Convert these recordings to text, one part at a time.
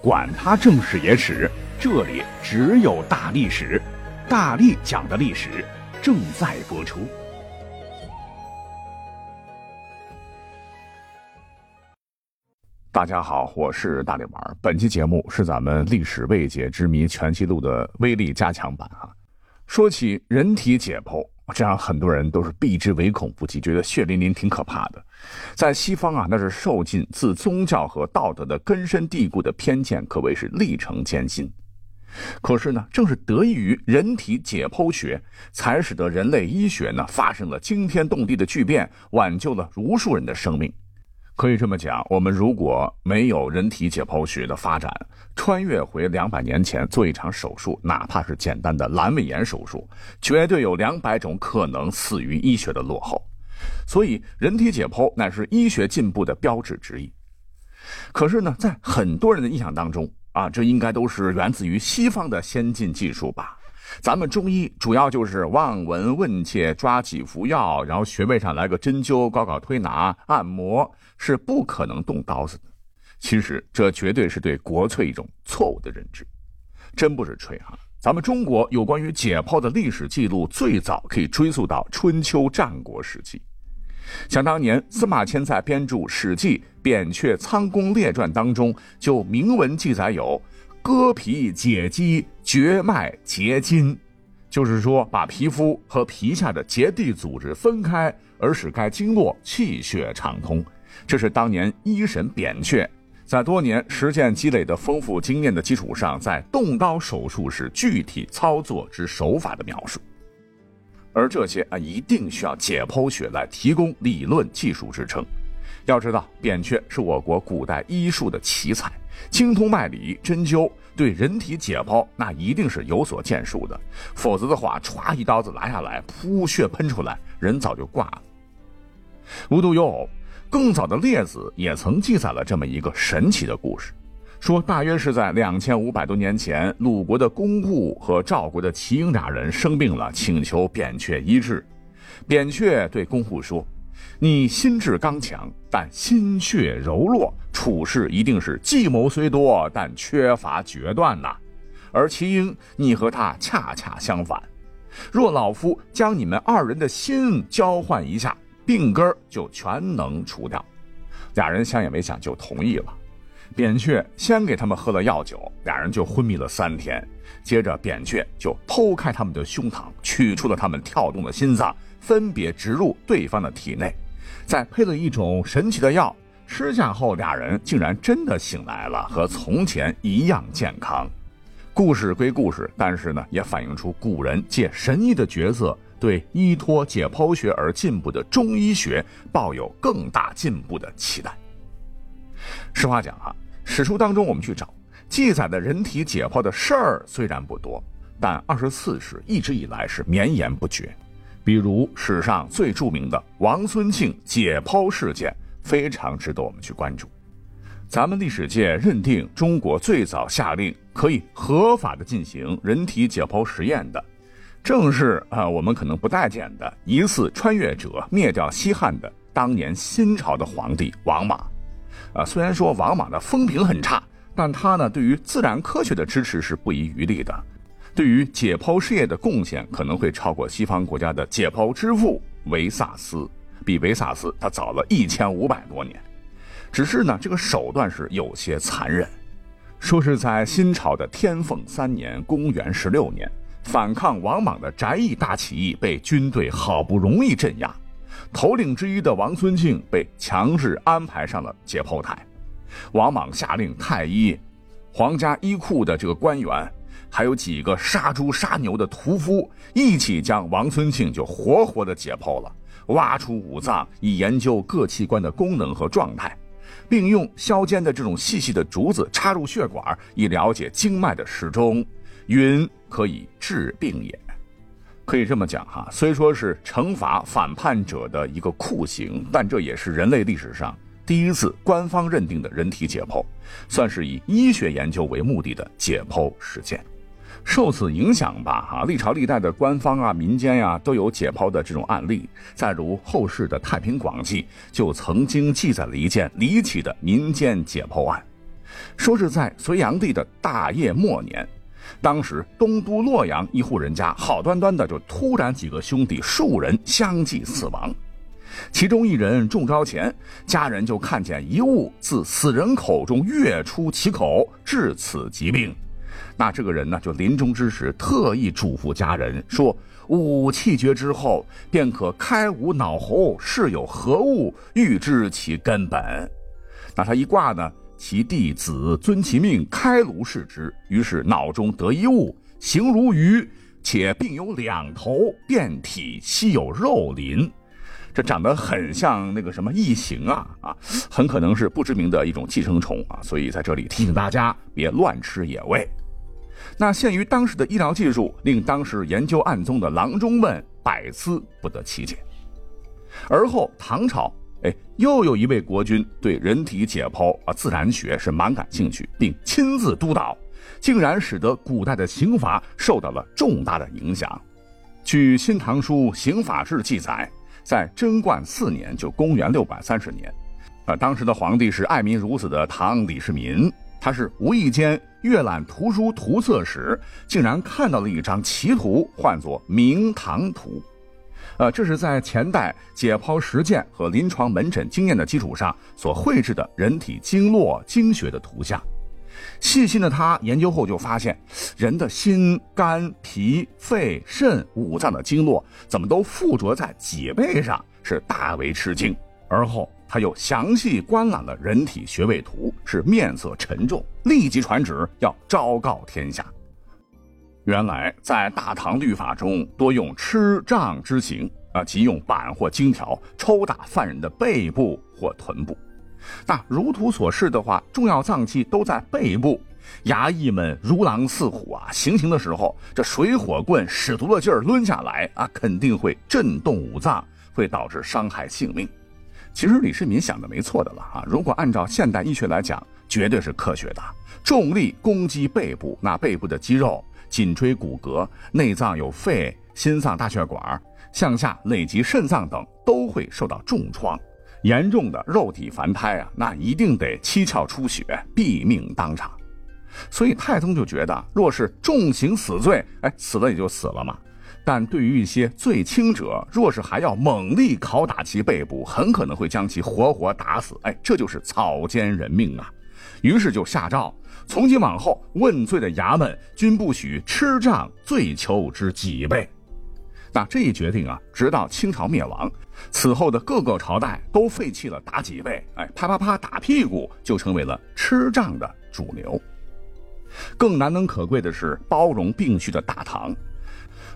管他正史野史，这里只有大历史，大力讲的历史正在播出。大家好，我是大力丸。本期节目是咱们《历史未解之谜全记录》的威力加强版啊。说起人体解剖，这让很多人都是避之唯恐不及，觉得血淋淋、挺可怕的。在西方啊，那是受尽自宗教和道德的根深蒂固的偏见，可谓是历程艰辛。可是呢，正是得益于人体解剖学，才使得人类医学呢发生了惊天动地的巨变，挽救了无数人的生命。可以这么讲，我们如果没有人体解剖学的发展，穿越回两百年前做一场手术，哪怕是简单的阑尾炎手术，绝对有两百种可能死于医学的落后。所以，人体解剖乃是医学进步的标志之一。可是呢，在很多人的印象当中啊，这应该都是源自于西方的先进技术吧？咱们中医主要就是望闻问切，抓几服药，然后穴位上来个针灸，搞搞推拿、按摩，是不可能动刀子的。其实，这绝对是对国粹一种错误的认知。真不是吹哈。咱们中国有关于解剖的历史记录，最早可以追溯到春秋战国时期。想当年，司马迁在编著《史记·扁鹊仓公列传》当中，就明文记载有“割皮解肌，绝脉结筋”，就是说把皮肤和皮下的结缔组织分开，而使该经络气血畅通。这是当年医神扁鹊。在多年实践积累的丰富经验的基础上，在动刀手术时具体操作之手法的描述，而这些啊，一定需要解剖学来提供理论技术支撑。要知道，扁鹊是我国古代医术的奇才，精通脉理、针灸，对人体解剖那一定是有所建树的。否则的话，歘一刀子拿下来，噗，血喷出来，人早就挂了。无独有偶。更早的列子也曾记载了这么一个神奇的故事，说大约是在两千五百多年前，鲁国的公户和赵国的齐婴俩人生病了，请求扁鹊医治。扁鹊对公户说：“你心智刚强，但心血柔弱，处事一定是计谋虽多，但缺乏决断呐。而齐婴，你和他恰恰相反。若老夫将你们二人的心交换一下。”病根就全能除掉，俩人想也没想就同意了。扁鹊先给他们喝了药酒，俩人就昏迷了三天。接着，扁鹊就剖开他们的胸膛，取出了他们跳动的心脏，分别植入对方的体内，再配了一种神奇的药，吃下后，俩人竟然真的醒来了，和从前一样健康。故事归故事，但是呢，也反映出古人借神医的角色。对依托解剖学而进步的中医学抱有更大进步的期待。实话讲啊，史书当中我们去找记载的人体解剖的事儿虽然不多，但二十四史一直以来是绵延不绝。比如史上最著名的王孙庆解剖事件，非常值得我们去关注。咱们历史界认定中国最早下令可以合法的进行人体解剖实验的。正是啊，我们可能不待见的疑似穿越者灭掉西汉的当年新朝的皇帝王莽，啊，虽然说王莽的风评很差，但他呢对于自然科学的支持是不遗余力的，对于解剖事业的贡献可能会超过西方国家的解剖之父维萨斯，比维萨斯他早了一千五百多年，只是呢这个手段是有些残忍，说是在新朝的天凤三年，公元十六年。反抗王莽的翟义大起义被军队好不容易镇压，头领之一的王孙庆被强制安排上了解剖台。王莽下令太医、皇家医库的这个官员，还有几个杀猪杀牛的屠夫，一起将王孙庆就活活的解剖了，挖出五脏，以研究各器官的功能和状态，并用削尖的这种细细的竹子插入血管，以了解经脉的时钟。云可以治病也，可以这么讲哈。虽说是惩罚反叛者的一个酷刑，但这也是人类历史上第一次官方认定的人体解剖，算是以医学研究为目的的解剖实践。受此影响吧，哈，历朝历代的官方啊、民间呀都有解剖的这种案例。再如后世的《太平广记》就曾经记载了一件离奇的民间解剖案。说是在隋炀帝的大业末年，当时东都洛阳一户人家好端端的就突然几个兄弟数人相继死亡，其中一人中招前，家人就看见一物自死人口中跃出其口，致此疾病。那这个人呢，就临终之时特意嘱咐家人说：“吾气绝之后，便可开吾脑喉，是有何物，欲知其根本。”那他一挂呢，其弟子遵其命开颅视之，于是脑中得一物，形如鱼，且并有两头，遍体悉有肉鳞，这长得很像那个什么异形啊啊，很可能是不知名的一种寄生虫啊，所以在这里提醒大家别乱吃野味。那限于当时的医疗技术，令当时研究案宗的郎中们百思不得其解。而后唐朝，哎，又有一位国君对人体解剖啊自然学是蛮感兴趣，并亲自督导，竟然使得古代的刑法受到了重大的影响。据《新唐书·刑法志》记载，在贞观四年，就公元六百三十年，啊，当时的皇帝是爱民如子的唐李世民。他是无意间阅览图书图册时，竟然看到了一张奇图，唤作《明堂图》。呃，这是在前代解剖实践和临床门诊经验的基础上所绘制的人体经络经学的图像。细心的他研究后就发现，人的心、肝、脾、肺、肾五脏的经络怎么都附着在脊背上，是大为吃惊。而后。他又详细观览了人体穴位图，是面色沉重，立即传旨要昭告天下。原来在大唐律法中多用笞杖之刑啊，即用板或金条抽打犯人的背部或臀部。那如图所示的话，重要脏器都在背部，衙役们如狼似虎啊，行刑的时候，这水火棍使足了劲儿抡下来啊，肯定会震动五脏，会导致伤害性命。其实李世民想的没错的了啊！如果按照现代医学来讲，绝对是科学的。重力攻击背部，那背部的肌肉、颈椎骨骼、内脏有肺、心脏、大血管，向下累及肾脏等，都会受到重创。严重的肉体凡胎啊，那一定得七窍出血，毙命当场。所以太宗就觉得，若是重刑死罪，哎，死了也就死了嘛。但对于一些罪轻者，若是还要猛力拷打其背部，很可能会将其活活打死。哎，这就是草菅人命啊！于是就下诏，从今往后问罪的衙门均不许吃杖罪囚之几倍。那这一决定啊，直到清朝灭亡，此后的各个朝代都废弃了打脊背，哎，啪啪啪打屁股就成为了吃杖的主流。更难能可贵的是，包容并蓄的大唐。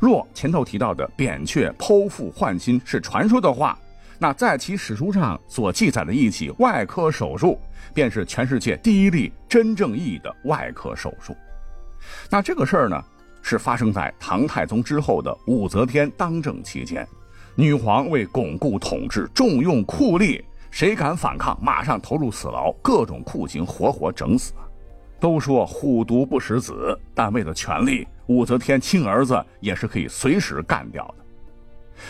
若前头提到的扁鹊剖腹换心是传说的话，那在其史书上所记载的一起外科手术，便是全世界第一例真正意义的外科手术。那这个事儿呢，是发生在唐太宗之后的武则天当政期间，女皇为巩固统治，重用酷吏，谁敢反抗，马上投入死牢，各种酷刑，活活整死。都说虎毒不食子，但为了权力。武则天亲儿子也是可以随时干掉的。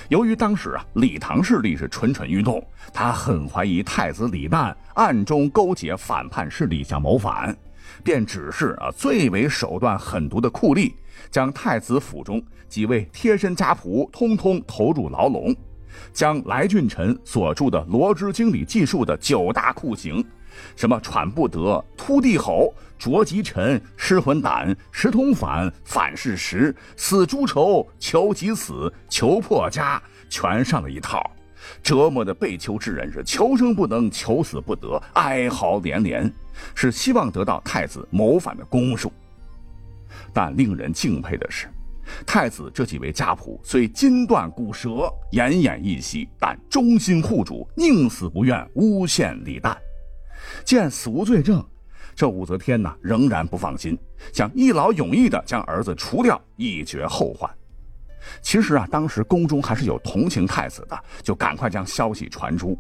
由于当时啊，李唐势力是蠢蠢欲动，他很怀疑太子李旦暗中勾结反叛势力想谋反，便指示啊最为手段狠毒的酷吏，将太子府中几位贴身家仆通通投入牢笼，将来俊臣所著的《罗织经》里记述的九大酷刑。什么喘不得、突地吼、着急沉、失魂胆、石通反、反噬石、死猪仇、求己死、求破家，全上了一套，折磨的被囚之人是求生不能、求死不得，哀嚎连连，是希望得到太子谋反的公数。但令人敬佩的是，太子这几位家仆虽筋断骨折、奄奄一息，但忠心护主，宁死不愿诬陷李旦。见死无罪证，这武则天呢仍然不放心，想一劳永逸的将儿子除掉，以绝后患。其实啊，当时宫中还是有同情太子的，就赶快将消息传出。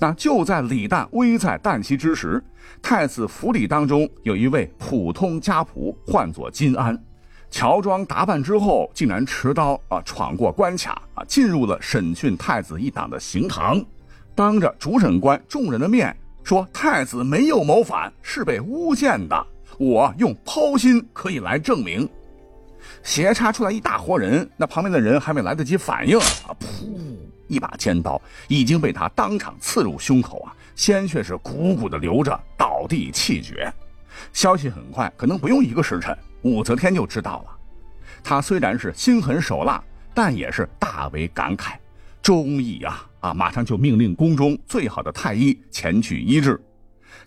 那就在李旦危在旦夕之时，太子府里当中有一位普通家仆，唤作金安，乔装打扮之后，竟然持刀啊闯过关卡啊，进入了审讯太子一党的刑堂，当着主审官众人的面。说太子没有谋反，是被诬陷的。我用剖心可以来证明。斜插出来一大活人，那旁边的人还没来得及反应啊，噗，一把尖刀已经被他当场刺入胸口啊，鲜血是汩汩的流着，倒地气绝。消息很快，可能不用一个时辰，武则天就知道了。他虽然是心狠手辣，但也是大为感慨。忠义啊啊！马上就命令宫中最好的太医前去医治。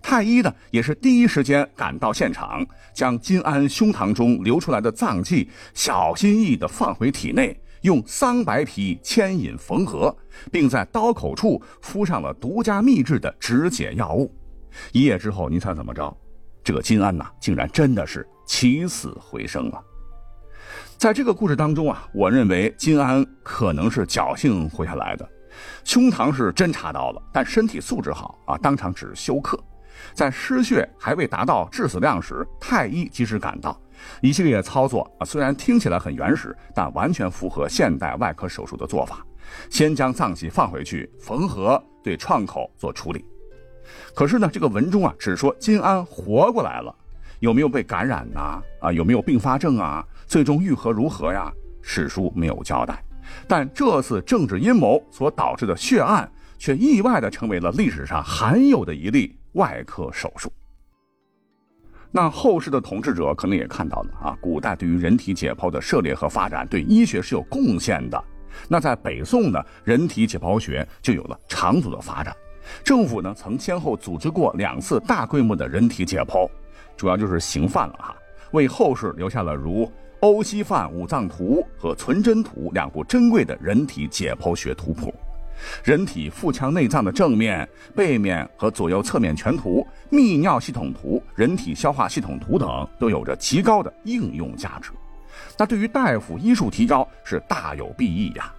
太医呢，也是第一时间赶到现场，将金安胸膛中流出来的脏器小心翼翼地放回体内，用桑白皮牵引缝合，并在刀口处敷上了独家秘制的止血药物。一夜之后，您猜怎么着？这个金安呐，竟然真的是起死回生了。在这个故事当中啊，我认为金安可能是侥幸活下来的，胸膛是真插刀了，但身体素质好啊，当场只是休克。在失血还未达到致死量时，太医及时赶到，一系列操作啊，虽然听起来很原始，但完全符合现代外科手术的做法。先将脏器放回去缝合，对创口做处理。可是呢，这个文中啊，只说金安活过来了。有没有被感染呐？啊，有没有并发症啊？最终愈合如何呀？史书没有交代。但这次政治阴谋所导致的血案，却意外的成为了历史上罕有的一例外科手术。那后世的统治者可能也看到了啊，古代对于人体解剖的涉猎和发展，对医学是有贡献的。那在北宋呢，人体解剖学就有了长足的发展。政府呢，曾先后组织过两次大规模的人体解剖。主要就是刑犯了哈，为后世留下了如《欧西范五脏图》和《存真图》两部珍贵的人体解剖学图谱。人体腹腔内脏的正面、背面和左右侧面全图、泌尿系统图、人体消化系统图等都有着极高的应用价值。那对于大夫医术提高是大有裨益呀。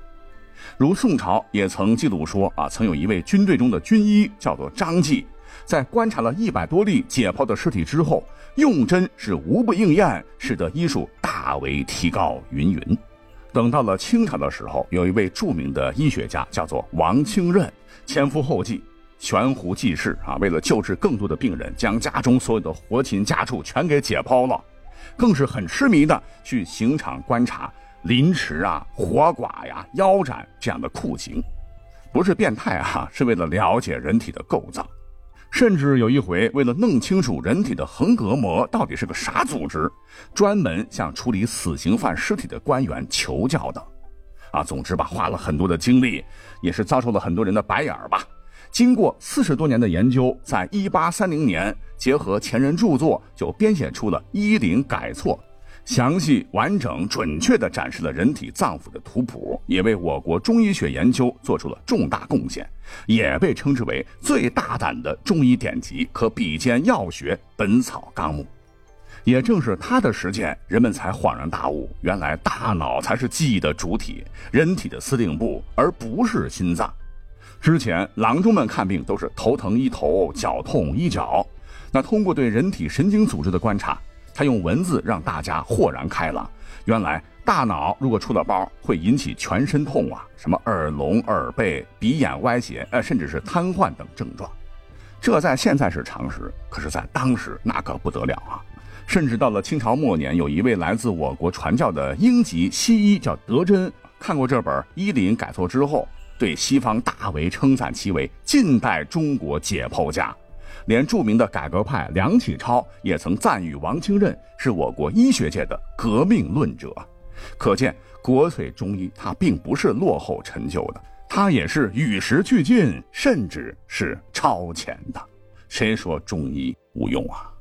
如宋朝也曾记录说啊，曾有一位军队中的军医叫做张继。在观察了一百多例解剖的尸体之后，用针是无不应验，使得医术大为提高。云云。等到了清朝的时候，有一位著名的医学家叫做王清任，前赴后继，悬壶济世啊！为了救治更多的病人，将家中所有的活禽家畜全给解剖了，更是很痴迷的去刑场观察凌迟啊、活剐呀、腰斩这样的酷刑，不是变态啊，是为了了解人体的构造。甚至有一回，为了弄清楚人体的横膈膜到底是个啥组织，专门向处理死刑犯尸体的官员求教的。啊，总之吧，花了很多的精力，也是遭受了很多人的白眼儿吧。经过四十多年的研究，在一八三零年，结合前人著作，就编写出了《医林改错》。详细、完整、准确地展示了人体脏腑的图谱，也为我国中医学研究做出了重大贡献，也被称之为最大胆的中医典籍，可比肩药学《本草纲目》。也正是他的实践，人们才恍然大悟，原来大脑才是记忆的主体，人体的司令部，而不是心脏。之前郎中们看病都是头疼医头，脚痛医脚，那通过对人体神经组织的观察。他用文字让大家豁然开朗，原来大脑如果出了包，会引起全身痛啊，什么耳聋、耳背、鼻眼歪斜，呃，甚至是瘫痪等症状。这在现在是常识，可是，在当时那可不得了啊！甚至到了清朝末年，有一位来自我国传教的英籍西医叫德珍，看过这本《医林改错》之后，对西方大为称赞其为近代中国解剖家。连著名的改革派梁启超也曾赞誉王清任是我国医学界的革命论者，可见国粹中医它并不是落后陈旧的，它也是与时俱进，甚至是超前的。谁说中医无用啊？